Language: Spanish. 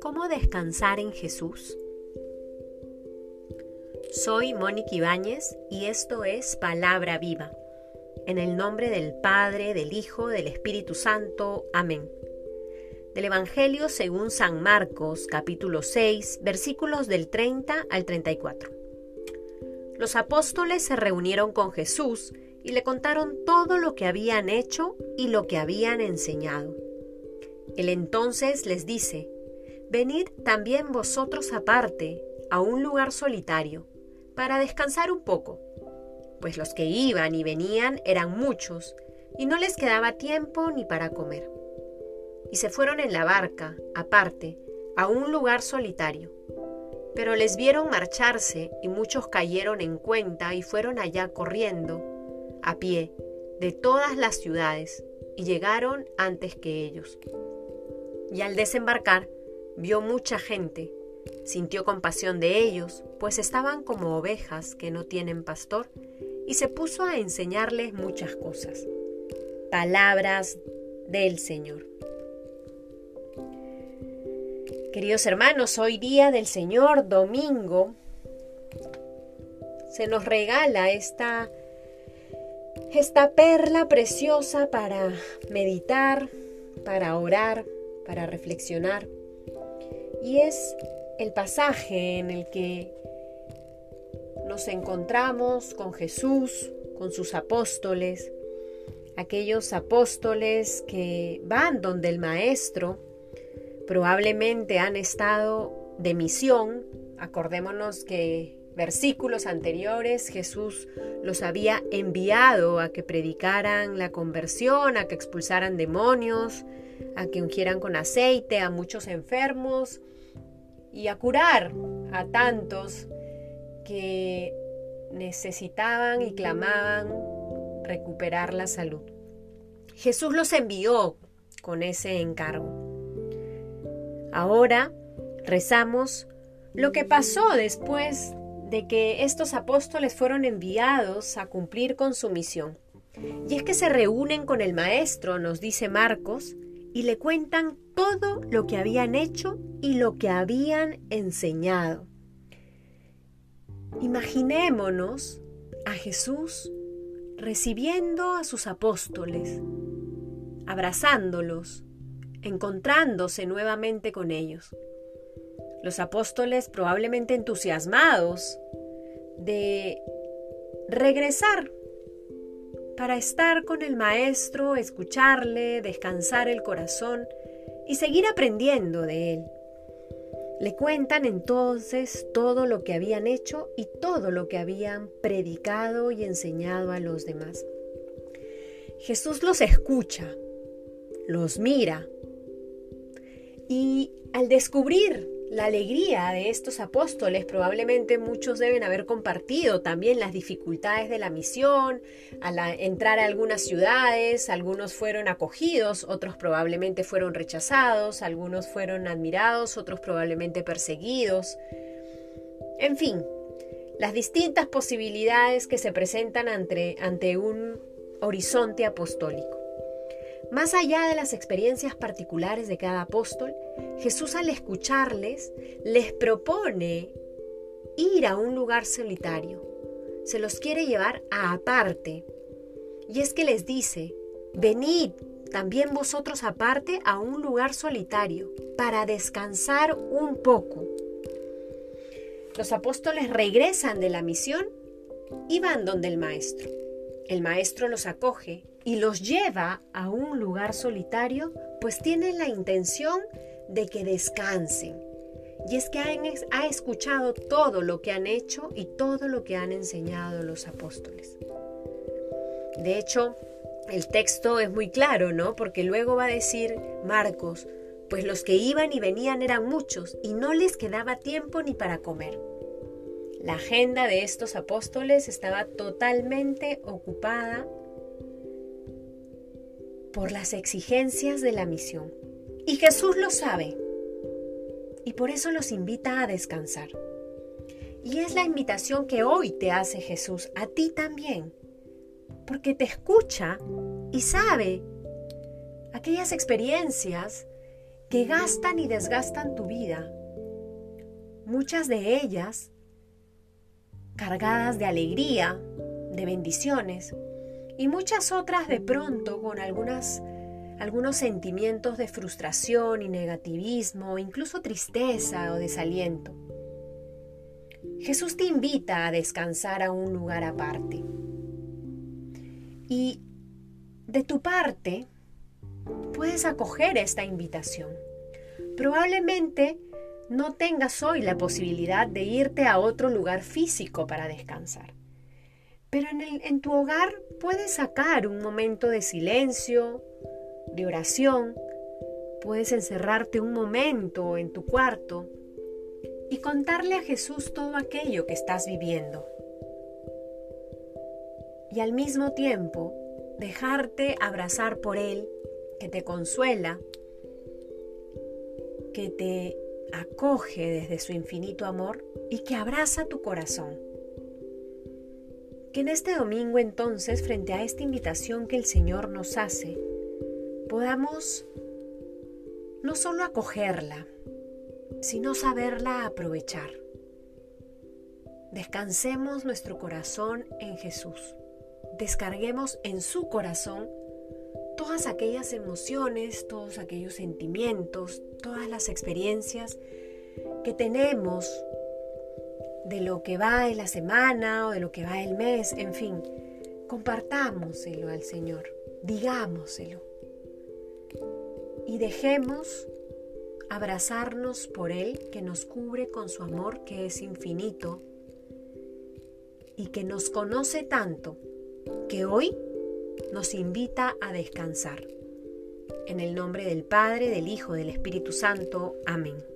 ¿Cómo descansar en Jesús? Soy Mónica Ibáñez y esto es Palabra Viva. En el nombre del Padre, del Hijo, del Espíritu Santo. Amén. Del Evangelio según San Marcos, capítulo 6, versículos del 30 al 34. Los apóstoles se reunieron con Jesús y le contaron todo lo que habían hecho y lo que habían enseñado. Él entonces les dice, Venid también vosotros aparte, a un lugar solitario, para descansar un poco, pues los que iban y venían eran muchos, y no les quedaba tiempo ni para comer. Y se fueron en la barca, aparte, a un lugar solitario. Pero les vieron marcharse y muchos cayeron en cuenta y fueron allá corriendo, a pie, de todas las ciudades, y llegaron antes que ellos. Y al desembarcar, Vio mucha gente, sintió compasión de ellos, pues estaban como ovejas que no tienen pastor, y se puso a enseñarles muchas cosas. Palabras del Señor. Queridos hermanos, hoy día del Señor, domingo, se nos regala esta, esta perla preciosa para meditar, para orar, para reflexionar. Y es el pasaje en el que nos encontramos con Jesús, con sus apóstoles, aquellos apóstoles que van donde el Maestro, probablemente han estado de misión, acordémonos que versículos anteriores Jesús los había enviado a que predicaran la conversión, a que expulsaran demonios, a que ungieran con aceite a muchos enfermos y a curar a tantos que necesitaban y clamaban recuperar la salud. Jesús los envió con ese encargo. Ahora rezamos lo que pasó después de que estos apóstoles fueron enviados a cumplir con su misión. Y es que se reúnen con el Maestro, nos dice Marcos, y le cuentan todo lo que habían hecho y lo que habían enseñado. Imaginémonos a Jesús recibiendo a sus apóstoles, abrazándolos, encontrándose nuevamente con ellos. Los apóstoles probablemente entusiasmados de regresar para estar con el Maestro, escucharle, descansar el corazón y seguir aprendiendo de él. Le cuentan entonces todo lo que habían hecho y todo lo que habían predicado y enseñado a los demás. Jesús los escucha, los mira y al descubrir la alegría de estos apóstoles. Probablemente muchos deben haber compartido también las dificultades de la misión, al entrar a algunas ciudades, algunos fueron acogidos, otros probablemente fueron rechazados, algunos fueron admirados, otros probablemente perseguidos. En fin, las distintas posibilidades que se presentan ante, ante un horizonte apostólico. Más allá de las experiencias particulares de cada apóstol, Jesús al escucharles les propone ir a un lugar solitario. Se los quiere llevar a aparte. Y es que les dice, venid también vosotros aparte a un lugar solitario para descansar un poco. Los apóstoles regresan de la misión y van donde el maestro. El maestro los acoge y los lleva a un lugar solitario, pues tienen la intención de que descansen. Y es que ha escuchado todo lo que han hecho y todo lo que han enseñado los apóstoles. De hecho, el texto es muy claro, ¿no? Porque luego va a decir Marcos, pues los que iban y venían eran muchos y no les quedaba tiempo ni para comer. La agenda de estos apóstoles estaba totalmente ocupada por las exigencias de la misión. Y Jesús lo sabe. Y por eso los invita a descansar. Y es la invitación que hoy te hace Jesús, a ti también. porque te escucha y sabe aquellas experiencias que gastan y desgastan tu vida. Muchas de ellas cargadas de alegría, de bendiciones, y muchas otras de pronto con algunas algunos sentimientos de frustración y negativismo, incluso tristeza o desaliento. Jesús te invita a descansar a un lugar aparte. Y de tu parte, puedes acoger esta invitación. Probablemente no tengas hoy la posibilidad de irte a otro lugar físico para descansar. Pero en, en, tu hogar puedes sacar un momento de silencio, de oración, puedes encerrarte un momento en tu cuarto y contarle a Jesús todo aquello que estás viviendo. Y al mismo tiempo dejarte abrazar por Él, que te consuela, que te acoge desde su infinito amor y que abraza tu corazón. Que en este domingo entonces, frente a esta invitación que el Señor nos hace, podamos no solo acogerla, sino saberla aprovechar. Descansemos nuestro corazón en Jesús. Descarguemos en su corazón todas aquellas emociones, todos aquellos sentimientos, todas las experiencias que tenemos de lo que va en la semana o de lo que va el mes, en fin, compartámoselo al Señor, digámoselo y dejemos abrazarnos por Él que nos cubre con su amor que es infinito y que nos conoce tanto que hoy nos invita a descansar. En el nombre del Padre, del Hijo, del Espíritu Santo. Amén.